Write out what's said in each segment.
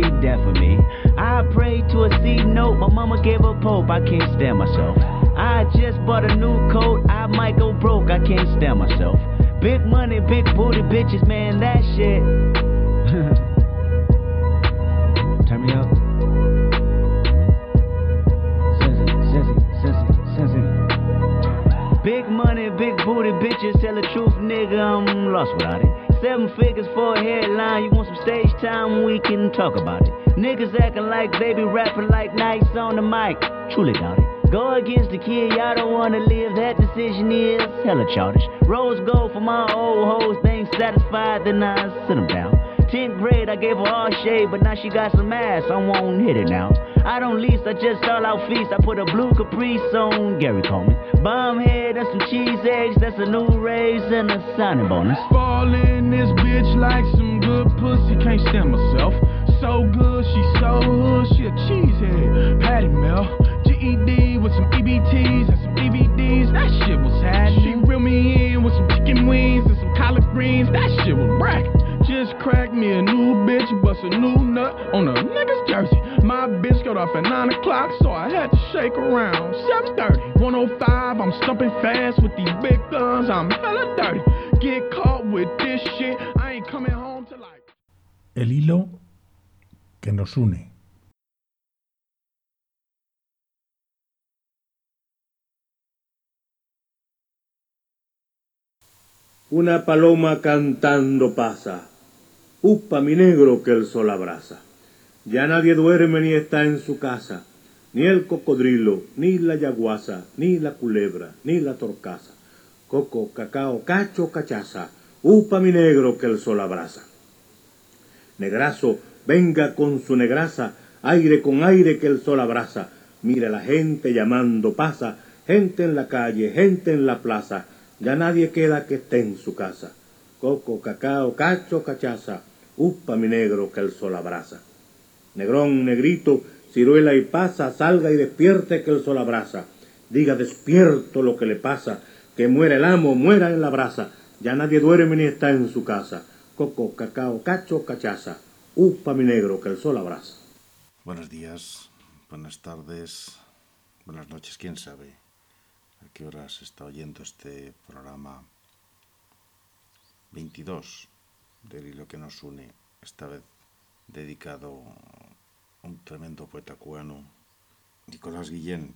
be death for me. I pray to a C note, my mama gave a pope, I can't stand myself. Figures for a headline, you want some stage time, we can talk about it. Niggas acting like they be rapping like nights on the mic, truly doubt it. Go against the kid, y'all don't wanna live, that decision is hella childish. Rose gold for my old hoes, they ain't satisfied, then I sit them down. 10th grade, I gave her all shade, but now she got some ass, I won't hit it now. I don't lease, I just stall out feast. I put a blue caprice on Gary Coleman. Bomb head and some cheese eggs, that's a new raise and a signing bonus. Fall in this bitch like some good pussy, can't stand myself. So good, she so hood, she a cheesehead. Patty Mel, GED with some EBTs and some DVDs, that shit was happening. She reeled me in with some chicken wings and some collard greens, that shit was bracket. Just cracked me a new bitch, bust a new nut on a nigga's jersey. My bitch got off at 9 o'clock, so I had to shake around. 7.30, 105, I'm stumping fast with these big guns, I'm hella dirty. Get caught with this shit, I ain't coming home till like... El hilo que nos une. Una paloma cantando pasa. Upa mi negro que el sol abraza. Ya nadie duerme ni está en su casa, ni el cocodrilo, ni la yaguasa, ni la culebra, ni la torcaza. Coco, cacao, cacho, cachaza. Upa mi negro que el sol abraza. Negrazo, venga con su negraza, aire con aire que el sol abraza. Mira la gente llamando pasa, gente en la calle, gente en la plaza. Ya nadie queda que esté en su casa. Coco, cacao, cacho, cachaza. Upa mi negro que el sol abraza. Negrón, negrito, ciruela y pasa, salga y despierte que el sol abraza. Diga despierto lo que le pasa, que muera el amo, muera en la brasa. Ya nadie duerme ni está en su casa. Coco, cacao, cacho, cachaza. Upa mi negro que el sol abraza. Buenos días, buenas tardes, buenas noches, quién sabe a qué horas está oyendo este programa 22 del hilo que nos une, esta vez dedicado a un tremendo poeta cubano, Nicolás Guillén,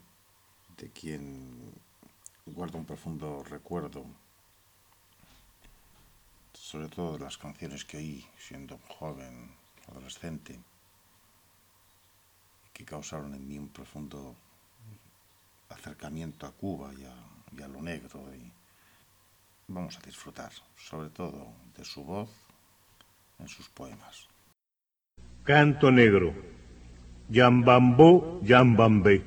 de quien guardo un profundo recuerdo, sobre todo de las canciones que oí siendo joven, adolescente, que causaron en mí un profundo acercamiento a Cuba y a, y a lo negro. Y vamos a disfrutar, sobre todo, de su voz en sus poemas. Canto negro. Yambambó, yambambé.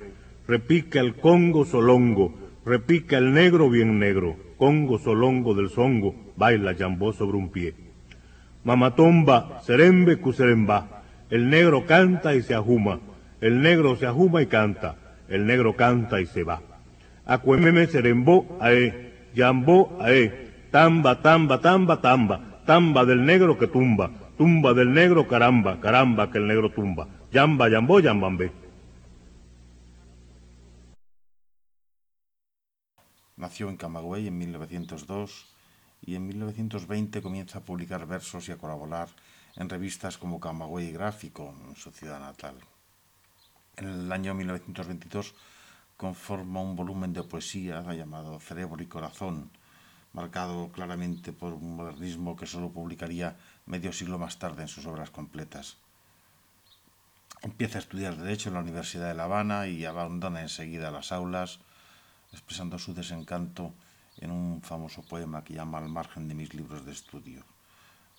Repica el congo solongo. Repica el negro bien negro. Congo solongo del songo. Baila yambó sobre un pie. Mamatomba, serembe cuseremba. El negro canta y se ajuma. El negro se ajuma y canta. El negro canta y se va. Acuememe serembó ae. Yambó ae. Tamba, tamba, tamba, tamba. Tamba del negro que tumba. Tumba del negro, caramba, caramba que el negro tumba. Yamba, yambó, yambambé. Nació en Camagüey en 1902 y en 1920 comienza a publicar versos y a colaborar en revistas como Camagüey Gráfico, en su ciudad natal. En el año 1922 conforma un volumen de poesía llamado Cerebro y Corazón, marcado claramente por un modernismo que solo publicaría medio siglo más tarde en sus obras completas. Empieza a estudiar Derecho en la Universidad de La Habana y abandona enseguida las aulas, expresando su desencanto en un famoso poema que llama Al margen de mis libros de estudio.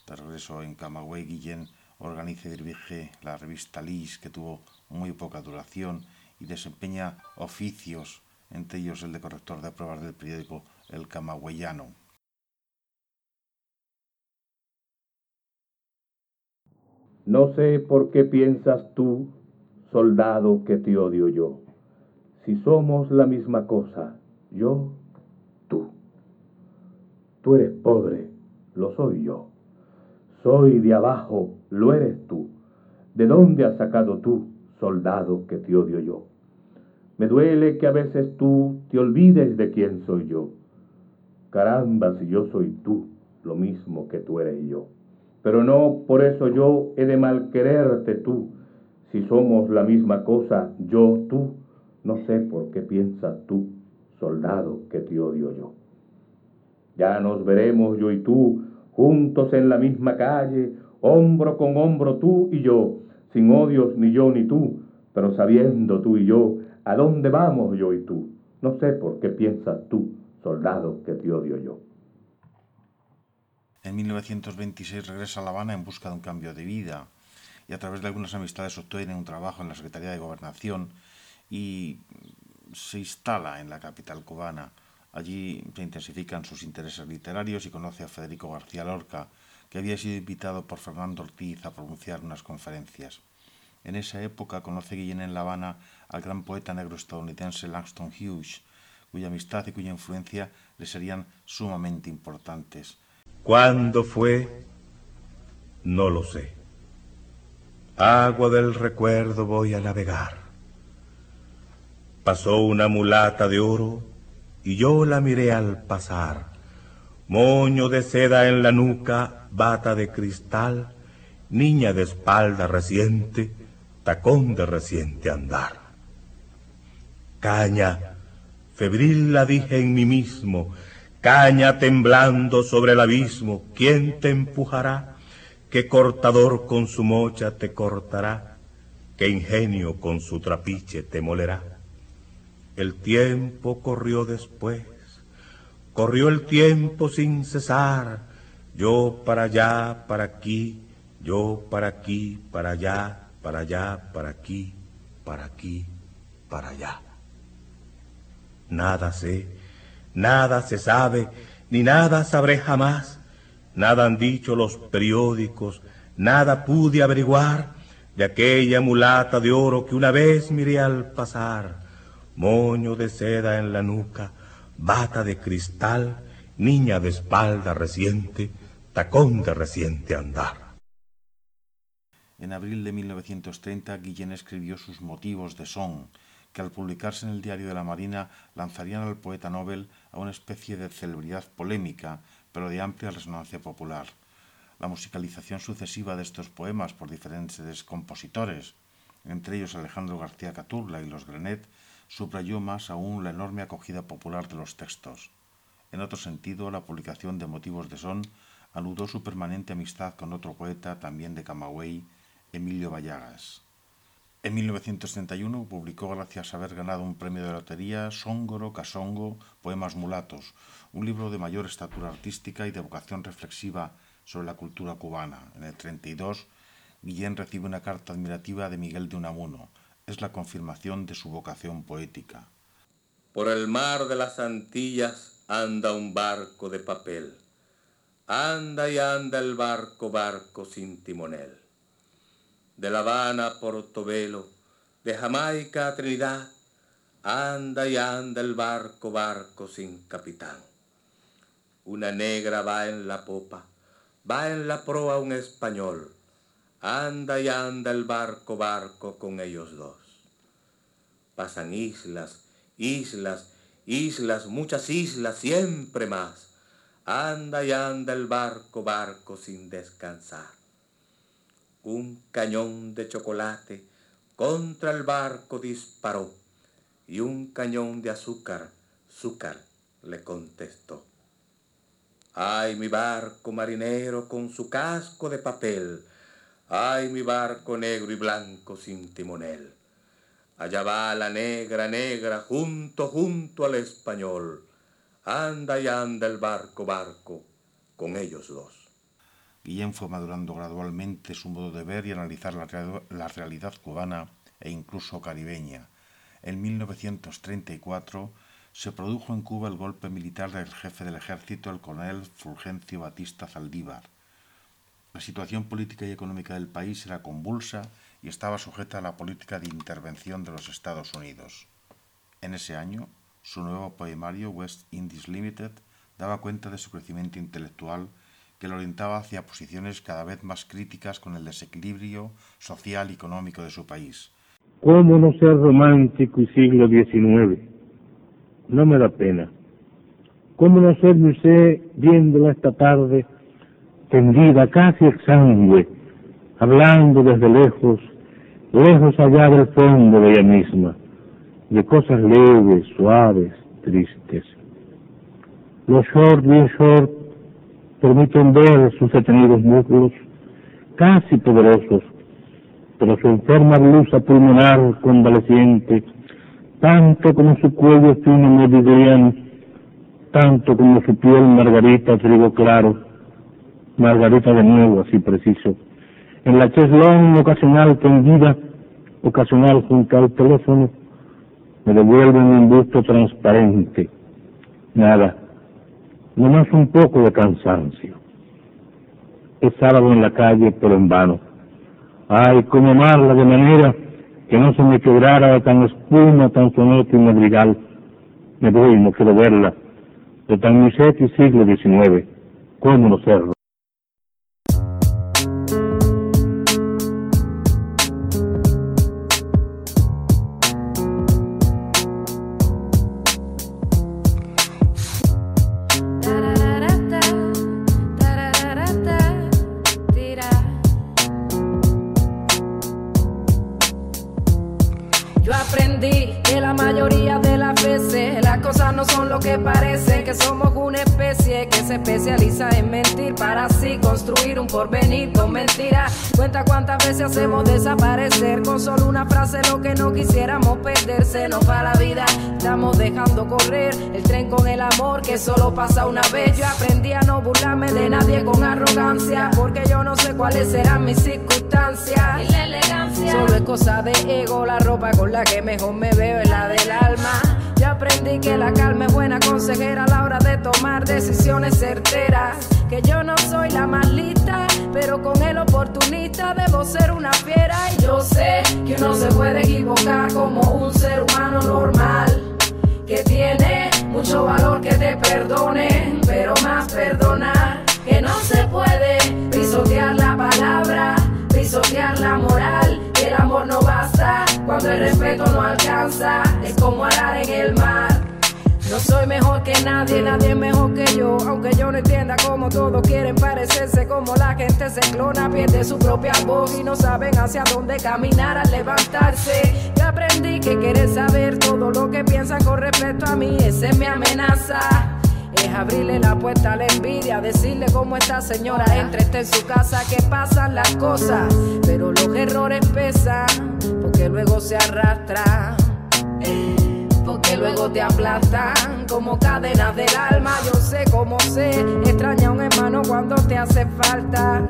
De regreso en Camagüey, Guillén organiza y dirige la revista Lis, que tuvo muy poca duración y desempeña oficios, entre ellos el de corrector de pruebas del periódico El Camagüeyano. No sé por qué piensas tú, soldado, que te odio yo. Si somos la misma cosa, yo, tú. Tú eres pobre, lo soy yo. Soy de abajo, lo eres tú. ¿De dónde has sacado tú, soldado, que te odio yo? Me duele que a veces tú te olvides de quién soy yo. Caramba, si yo soy tú, lo mismo que tú eres yo. Pero no por eso yo he de mal quererte tú. Si somos la misma cosa, yo, tú, no sé por qué piensas tú, soldado, que te odio yo. Ya nos veremos yo y tú, juntos en la misma calle, hombro con hombro tú y yo, sin odios ni yo ni tú, pero sabiendo tú y yo a dónde vamos yo y tú. No sé por qué piensas tú, soldado, que te odio yo. En 1926 regresa a La Habana en busca de un cambio de vida y a través de algunas amistades obtiene un trabajo en la Secretaría de Gobernación y se instala en la capital cubana. Allí se intensifican sus intereses literarios y conoce a Federico García Lorca, que había sido invitado por Fernando Ortiz a pronunciar unas conferencias. En esa época conoce Guillén en La Habana al gran poeta negro estadounidense Langston Hughes, cuya amistad y cuya influencia le serían sumamente importantes. ¿Cuándo fue? No lo sé. Agua del recuerdo voy a navegar. Pasó una mulata de oro y yo la miré al pasar. Moño de seda en la nuca, bata de cristal, niña de espalda reciente, tacón de reciente andar. Caña, febril la dije en mí mismo, caña temblando sobre el abismo, ¿quién te empujará? ¿Qué cortador con su mocha te cortará? ¿Qué ingenio con su trapiche te molerá? El tiempo corrió después, corrió el tiempo sin cesar, yo para allá, para aquí, yo para aquí, para allá, para allá, para aquí, para aquí, para allá. Nada sé, nada se sabe, ni nada sabré jamás, nada han dicho los periódicos, nada pude averiguar de aquella mulata de oro que una vez miré al pasar, moño de seda en la nuca, bata de cristal, niña de espalda reciente, tacón de reciente andar. En abril de 1930, Guillén escribió sus motivos de son, que al publicarse en el Diario de la Marina lanzarían al poeta Nobel a una especie de celebridad polémica, pero de amplia resonancia popular. La musicalización sucesiva de estos poemas por diferentes compositores, entre ellos Alejandro García Caturla y los Grenet, subrayó más aún la enorme acogida popular de los textos. En otro sentido, la publicación de Motivos de Son anudó su permanente amistad con otro poeta, también de Camagüey, Emilio Vallagas. En 1931 publicó, gracias a haber ganado un premio de lotería, Sóngoro, Casongo, Poemas Mulatos, un libro de mayor estatura artística y de vocación reflexiva sobre la cultura cubana. En el 32, Guillén recibe una carta admirativa de Miguel de Unamuno. Es la confirmación de su vocación poética. Por el mar de las Antillas anda un barco de papel. Anda y anda el barco, barco sin timonel de La Habana a Portobelo, de Jamaica a Trinidad, anda y anda el barco, barco sin capitán. Una negra va en la popa, va en la proa un español, anda y anda el barco, barco con ellos dos. Pasan islas, islas, islas, muchas islas, siempre más. Anda y anda el barco, barco sin descansar un cañón de chocolate contra el barco disparó y un cañón de azúcar, azúcar, le contestó. Ay, mi barco marinero con su casco de papel, ay, mi barco negro y blanco sin timonel. Allá va la negra, negra, junto, junto al español. Anda y anda el barco, barco, con ellos dos. Guillén fue madurando gradualmente su modo de ver y analizar la, realidad cubana e incluso caribeña. En 1934 se produjo en Cuba el golpe militar del jefe del ejército, el coronel Fulgencio Batista Zaldívar. La situación política y económica del país era convulsa y estaba sujeta a la política de intervención de los Estados Unidos. En ese año, su nuevo poemario West Indies Limited daba cuenta de su crecimiento intelectual que lo orientaba hacia posiciones cada vez más críticas con el desequilibrio social y económico de su país. ¿Cómo no ser romántico y siglo XIX? No me da pena. ¿Cómo no ser usted viéndola esta tarde tendida casi exangüe, hablando desde lejos, lejos allá del fondo de ella misma, de cosas leves, suaves, tristes? Los short, bien short, permiten ver sus detenidos muslos, casi poderosos, pero su enferma blusa pulmonar convaleciente, tanto como su cuello fino meridiano, tanto como su piel margarita trigo claro, margarita de nuevo, así preciso, en la cheslón ocasional tendida, ocasional junto al teléfono, me devuelven un busto transparente. Nada, nomás un poco de cansancio. Es sábado en la calle, pero en vano. Ay, cómo amarla de manera que no se me quebrara tan espuma, tan soneto y madrigal. Me voy, no quiero verla. De tan miseto y siglo XIX, ¿cómo no serlo? Un porvenir con mentiras. Cuenta cuántas veces hacemos desaparecer con solo una frase lo que no quisiéramos perderse. Nos va la vida, estamos dejando correr el tren con el amor que solo pasa una vez. Yo aprendí a no burlarme de nadie con arrogancia, porque yo no sé cuáles serán mis circunstancias. Y la elegancia. Solo es cosa de ego, la ropa con la que mejor me veo es la del alma. Yo aprendí que la calma es buena consejera a la hora de tomar decisiones certeras. Que yo no soy la más lista, pero con el oportunista debo ser una fiera. Y yo sé que uno se puede equivocar como un ser humano normal. Que tiene mucho valor que te perdonen, pero más perdonar. Que no se puede pisotear la palabra, pisotear la moral. Que el amor no basta cuando el respeto no alcanza. Es como arar en el mar. No soy mejor que nadie, nadie es mejor que yo. Aunque yo no entienda cómo todos quieren parecerse, como la gente se clona, pierde su propia voz y no saben hacia dónde caminar al levantarse. Yo aprendí que querer saber todo lo que piensan con respecto a mí, esa es mi amenaza. Es abrirle la puerta a la envidia, decirle cómo está señora, entre está en su casa, que pasan las cosas, pero los errores pesan, porque luego se arrastran porque luego te aplastan como cadenas del alma. Yo sé cómo sé, extraña a un hermano cuando te hace falta.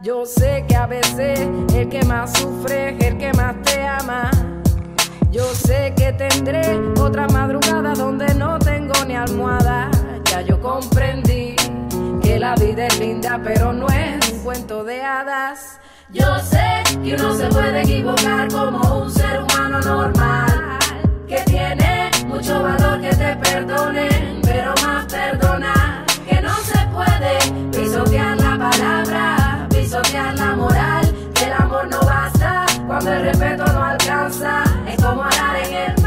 Yo sé que a veces el que más sufre es el que más te ama. Yo sé que tendré otra madrugada donde no tengo ni almohada. Ya yo comprendí que la vida es linda, pero no es un cuento de hadas. Yo sé que uno se puede equivocar como un ser humano normal tiene mucho valor que te perdonen, pero más perdonar que no se puede. Pisotear la palabra, pisotear la moral, el amor no basta cuando el respeto no alcanza, es como arar en el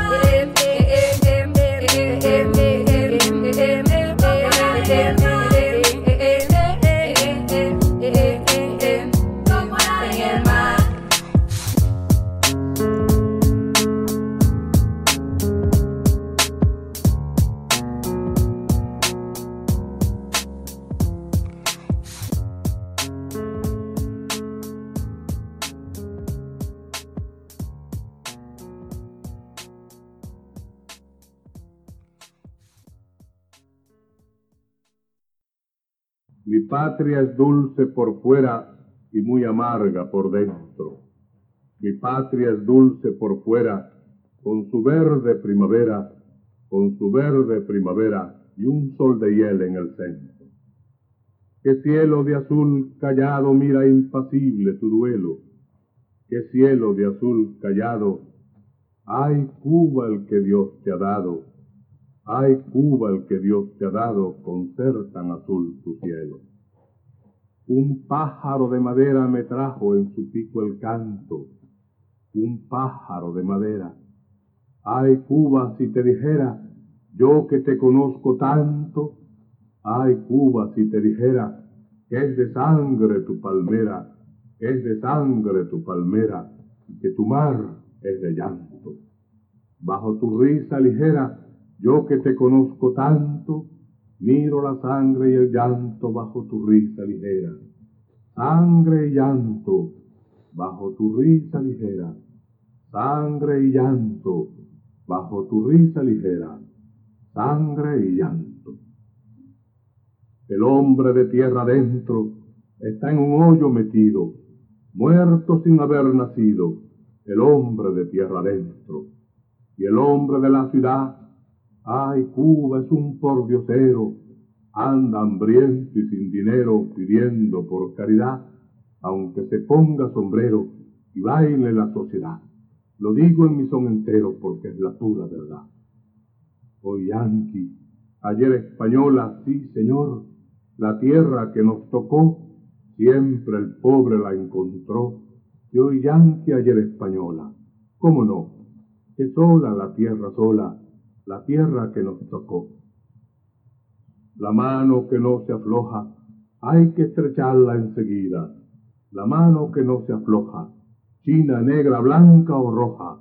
Mi patria es dulce por fuera y muy amarga por dentro. Mi patria es dulce por fuera, con su verde primavera, con su verde primavera y un sol de hiel en el centro. Qué cielo de azul callado mira impasible tu duelo. Qué cielo de azul callado. Ay, Cuba el que Dios te ha dado. Ay, Cuba el que Dios te ha dado con ser tan azul tu cielo. Un pájaro de madera me trajo en su pico el canto, un pájaro de madera. Ay, Cuba, si te dijera, yo que te conozco tanto, ay, Cuba, si te dijera, es de sangre tu palmera, es de sangre tu palmera, que tu mar es de llanto. Bajo tu risa ligera, yo que te conozco tanto, miro la sangre y el llanto bajo tu risa ligera. Sangre y llanto bajo tu risa ligera. Sangre y llanto bajo tu risa ligera. Sangre y llanto. El hombre de tierra adentro está en un hoyo metido, muerto sin haber nacido, el hombre de tierra adentro. Y el hombre de la ciudad, ay, Cuba es un pordiosero, anda hambriento y sin dinero pidiendo por caridad, aunque se ponga sombrero y baile la sociedad. Lo digo en mi son entero porque es la pura verdad. Hoy yanqui, ayer española, sí señor, la tierra que nos tocó, siempre el pobre la encontró. Y hoy yanqui, ayer española, ¿cómo no? Que sola la tierra sola, la tierra que nos tocó. La mano que no se afloja, hay que estrecharla enseguida. La mano que no se afloja, china negra, blanca o roja,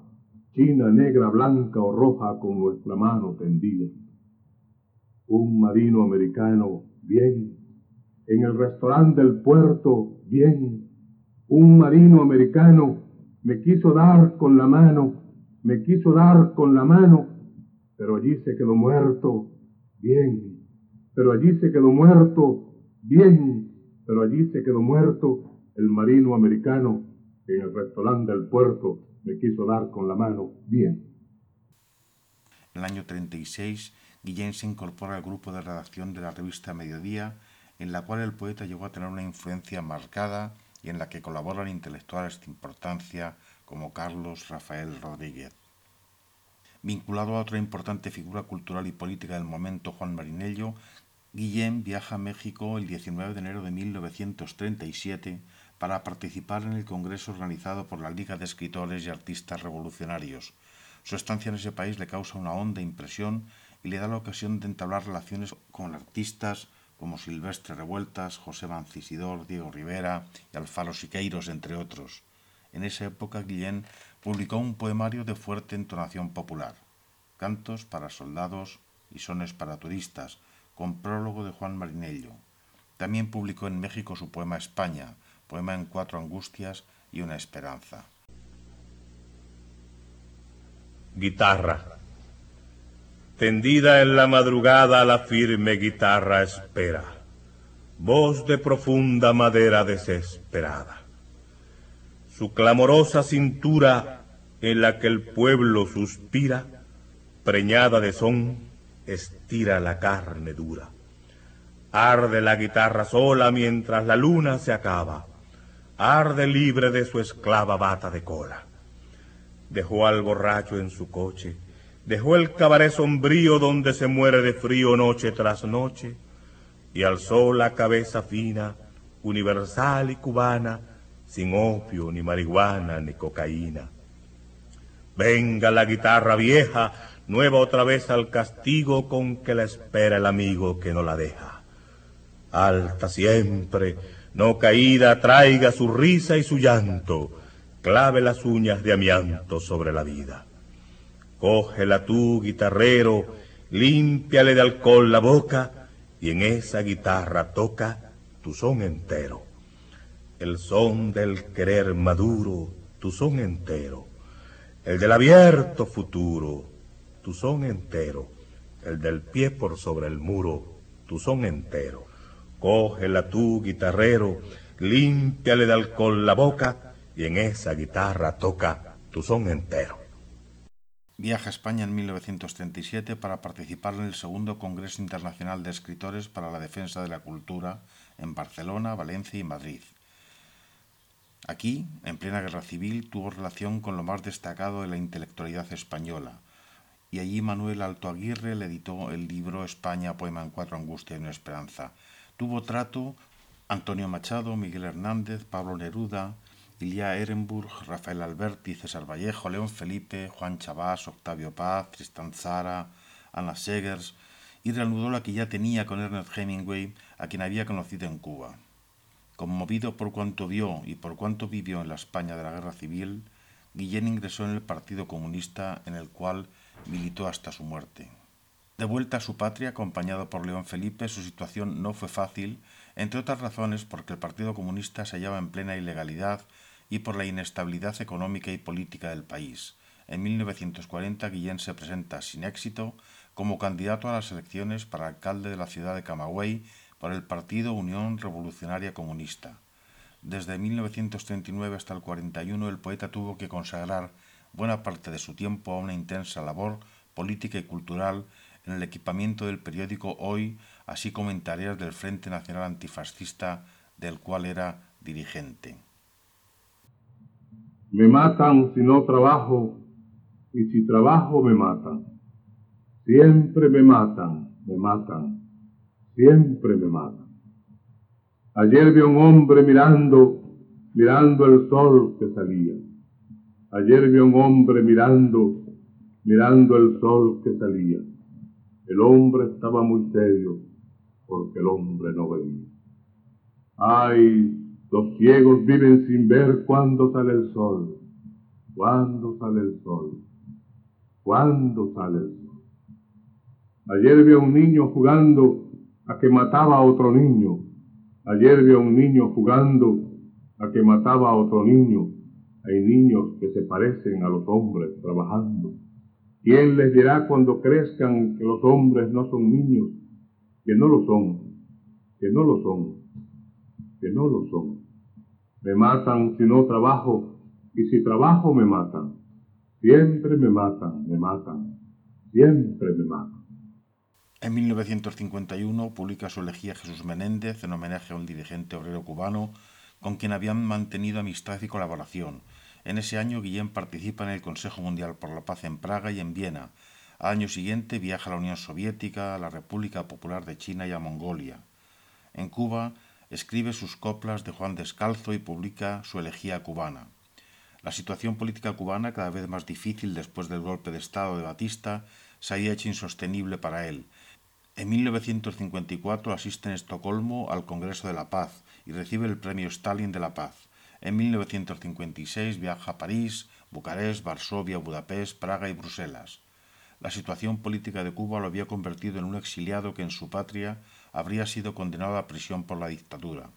china negra, blanca o roja con nuestra mano tendida. Un marino americano, bien, en el restaurante del puerto, bien, un marino americano me quiso dar con la mano, me quiso dar con la mano, pero allí se quedó muerto, bien, pero allí se quedó muerto, bien, pero allí se quedó muerto el marino americano en el restaurante del puerto me quiso dar con la mano, bien. En el año 36, Guillén se incorpora al grupo de redacción de la revista Mediodía, en la cual el poeta llegó a tener una influencia marcada y en la que colaboran intelectuales de importancia como Carlos Rafael Rodríguez. Vinculado a otra importante figura cultural y política del momento, Juan Marinello, Guillén viaja a México el 19 de enero de 1937 para participar en el congreso organizado por la Liga de Escritores y Artistas Revolucionarios. Su estancia en ese país le causa una honda impresión y le da la ocasión de entablar relaciones con artistas como Silvestre Revueltas, José Mancisidor, Diego Rivera y Alfaro Siqueiros, entre otros. En esa época Guillén publicó un poemario de fuerte entonación popular, cantos para soldados y sones para turistas, con prólogo de Juan Marinello. También publicó en México su poema España, poema en cuatro angustias y una esperanza. Guitarra. Tendida en la madrugada la firme guitarra espera, voz de profunda madera desesperada. Su clamorosa cintura en la que el pueblo suspira, preñada de son, estira la carne dura. Arde la guitarra sola mientras la luna se acaba, arde libre de su esclava bata de cola. Dejó al borracho en su coche, dejó el cabaret sombrío donde se muere de frío noche tras noche, y alzó la cabeza fina, universal y cubana, sin opio, ni marihuana, ni cocaína. Venga la guitarra vieja, nueva otra vez al castigo con que la espera el amigo que no la deja. Alta siempre, no caída, traiga su risa y su llanto, clave las uñas de amianto sobre la vida. Cógela tú, guitarrero, límpiale de alcohol la boca, y en esa guitarra toca tu son entero. El son del querer maduro, tu son entero. El del abierto futuro, tu son entero. El del pie por sobre el muro, tu son entero. Cógela tú, guitarrero, límpiale de alcohol la boca y en esa guitarra toca tu son entero. Viaja a España en 1937 para participar en el segundo Congreso Internacional de Escritores para la Defensa de la Cultura en Barcelona, Valencia y Madrid. Aquí, en plena guerra civil, tuvo relación con lo más destacado de la intelectualidad española, y allí Manuel Alto Aguirre le editó el libro España, poema en cuatro angustias y una esperanza. Tuvo trato Antonio Machado, Miguel Hernández, Pablo Neruda, Ilia Ehrenburg, Rafael Alberti, César Vallejo, León Felipe, Juan Chabás, Octavio Paz, Tristan Zara, Ana Segers, y reanudó la que ya tenía con Ernest Hemingway, a quien había conocido en Cuba. Conmovido por cuanto vio y por cuanto vivió en la España de la Guerra Civil, Guillén ingresó en el Partido Comunista en el cual militó hasta su muerte. De vuelta a su patria, acompañado por León Felipe, su situación no fue fácil, entre otras razones porque el Partido Comunista se hallaba en plena ilegalidad y por la inestabilidad económica y política del país. En 1940 Guillén se presenta sin éxito como candidato a las elecciones para alcalde de la ciudad de Camagüey por el Partido Unión Revolucionaria Comunista. Desde 1939 hasta el 41 el poeta tuvo que consagrar buena parte de su tiempo a una intensa labor política y cultural en el equipamiento del periódico Hoy, así como en tareas del Frente Nacional Antifascista, del cual era dirigente. Me matan si no trabajo, y si trabajo me matan. Siempre me matan, me matan, siempre me matan. Ayer vi a un hombre mirando, mirando el sol que salía. Ayer vi a un hombre mirando, mirando el sol que salía. El hombre estaba muy serio porque el hombre no veía. Ay, los ciegos viven sin ver cuándo sale el sol, cuándo sale el sol, cuándo sale el sol. Ayer vi a un niño jugando a que mataba a otro niño. Ayer vi a un niño jugando a que mataba a otro niño. Hay niños que se parecen a los hombres trabajando. ¿Quién les dirá cuando crezcan que los hombres no son niños? Que no lo son, que no lo son, que no lo son. Me matan si no trabajo, y si trabajo me matan. Siempre me matan, me matan, siempre me matan. En 1951 publica su elegía Jesús Menéndez en homenaje a un dirigente obrero cubano con quien habían mantenido amistad y colaboración. En ese año Guillén participa en el Consejo Mundial por la Paz en Praga y en Viena. Al año siguiente viaja a la Unión Soviética, a la República Popular de China y a Mongolia. En Cuba escribe sus coplas de Juan Descalzo y publica su elegía cubana. La situación política cubana, cada vez más difícil después del golpe de Estado de Batista, se había hecho insostenible para él en 1954 asiste en Estocolmo al Congreso de la Paz y recibe el Premio Stalin de la Paz. En 1956 viaja a París, Bucarest, Varsovia, Budapest, Praga y Bruselas. La situación política de Cuba lo había convertido en un exiliado que en su patria habría sido condenado a prisión por la dictadura.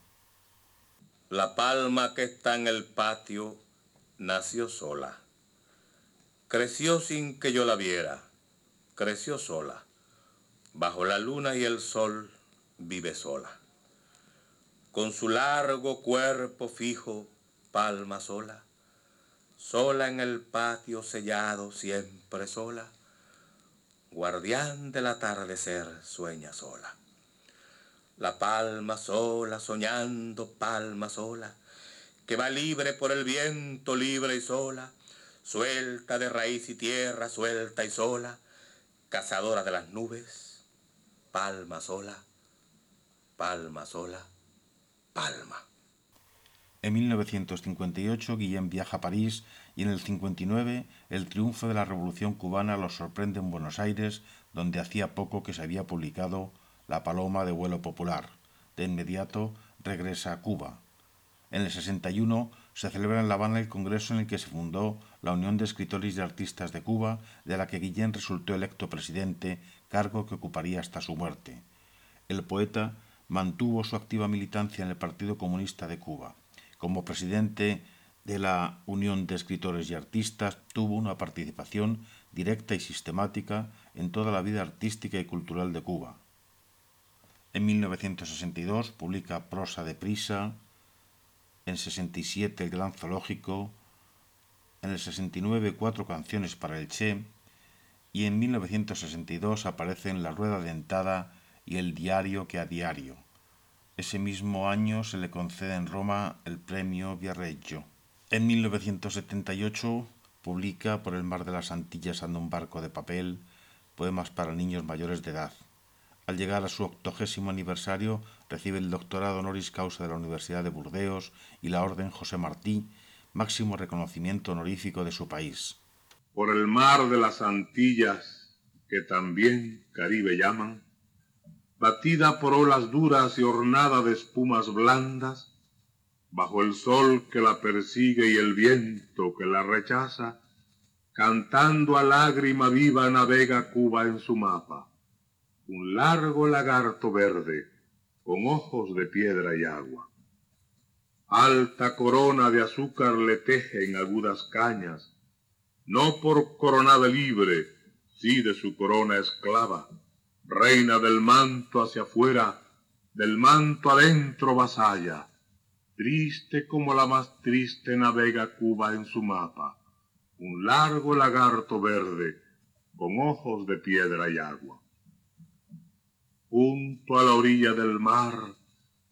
La palma que está en el patio nació sola. Creció sin que yo la viera. Creció sola bajo la luna y el sol vive sola. Con su largo cuerpo fijo, palma sola, sola en el patio sellado, siempre sola, guardián del atardecer, sueña sola. La palma sola, soñando, palma sola, que va libre por el viento, libre y sola, suelta de raíz y tierra, suelta y sola, cazadora de las nubes, palma sola, palma sola, palma. En 1958 Guillén viaja a París y en el 59 el triunfo de la Revolución cubana lo sorprende en Buenos Aires, donde hacía poco que se había publicado La Paloma de Vuelo Popular. De inmediato regresa a Cuba. En el 61 se celebra en La Habana el congreso en el que se fundó la Unión de Escritores y Artistas de Cuba, de la que Guillén resultó electo presidente cargo que ocuparía hasta su muerte. El poeta mantuvo su activa militancia en el Partido Comunista de Cuba. Como presidente de la Unión de Escritores y Artistas, tuvo una participación directa y sistemática en toda la vida artística y cultural de Cuba. En 1962 publica Prosa de Prisa, en 67 El Gran Zoológico, en el 69 Cuatro canciones para el Che, y en 1962 aparecen La Rueda Dentada y El Diario que a Diario. Ese mismo año se le concede en Roma el premio Viareggio. En 1978 publica Por el mar de las Antillas anda un barco de papel, poemas para niños mayores de edad. Al llegar a su octogésimo aniversario, recibe el doctorado honoris causa de la Universidad de Burdeos y la Orden José Martí, máximo reconocimiento honorífico de su país. Por el mar de las Antillas, que también Caribe llaman, batida por olas duras y ornada de espumas blandas, bajo el sol que la persigue y el viento que la rechaza, cantando a lágrima viva navega Cuba en su mapa, un largo lagarto verde con ojos de piedra y agua. Alta corona de azúcar le teje en agudas cañas, no por coronada libre, sí de su corona esclava, reina del manto hacia afuera, del manto adentro vasalla, triste como la más triste navega Cuba en su mapa, un largo lagarto verde con ojos de piedra y agua. Junto a la orilla del mar,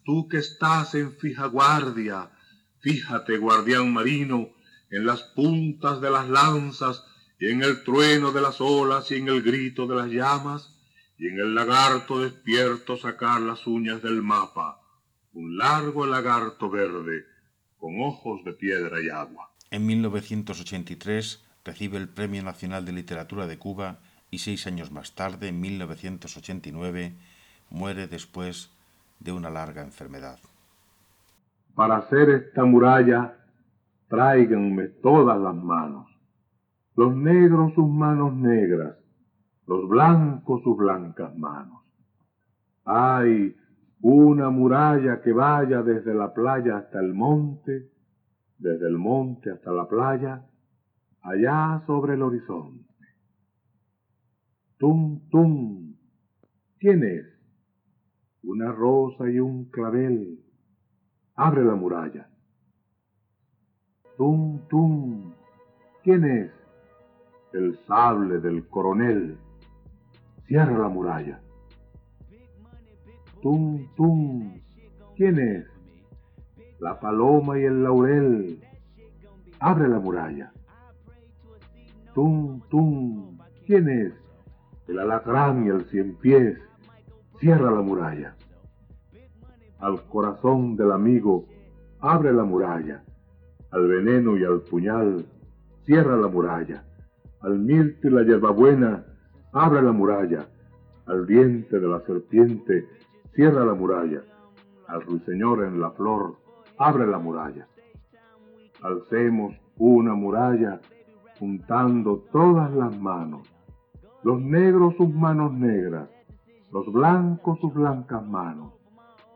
tú que estás en fija guardia, fíjate, guardián marino, en las puntas de las lanzas y en el trueno de las olas y en el grito de las llamas, y en el lagarto despierto sacar las uñas del mapa un largo lagarto verde con ojos de piedra y agua. En 1983 recibe el Premio Nacional de Literatura de Cuba y seis años más tarde, en 1989, muere después de una larga enfermedad. Para hacer esta muralla, tráiganme todas las manos. Los negros sus manos negras, los blancos sus blancas manos. Ay, una muralla que vaya desde la playa hasta el monte, desde el monte hasta la playa, allá sobre el horizonte. Tum, tum. ¿Quién es? Una rosa y un clavel. Abre la muralla. Tum, tum. ¿Quién es? El sable del coronel. Cierra la muralla. Tum, tum. ¿Quién es? La paloma y el laurel. Abre la muralla. Tum, tum. ¿Quién es? El alacrán y el cien pies. Cierra la muralla. Al corazón del amigo, abre la muralla. Al veneno y al puñal, cierra la muralla. Al mirto y la hierbabuena, abre la muralla. Al diente de la serpiente, Cierra la muralla. Al ruiseñor en la flor, abre la muralla. Alcemos una muralla juntando todas las manos. Los negros sus manos negras, los blancos sus blancas manos.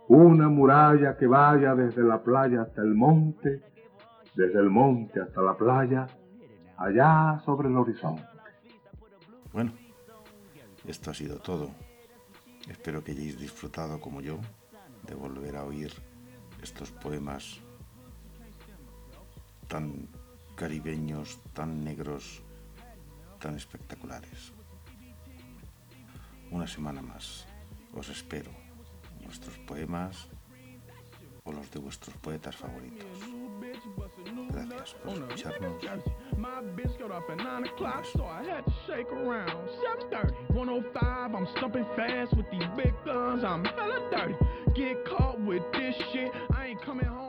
Una muralla que vaya desde la playa hasta el monte, desde el monte hasta la playa, allá sobre el horizonte. Bueno, esto ha sido todo. Espero que hayáis disfrutado como yo de volver a oír estos poemas tan caribeños, tan negros, tan espectaculares. Una semana más os espero vuestros poemas o los de vuestros poetas favoritos. Gracias por escucharnos. My bitch got off at 9 o'clock, so I had to shake around. 7.30, 105, I'm stumping fast with these big guns, I'm hella dirty. Get caught with this shit, I ain't coming home.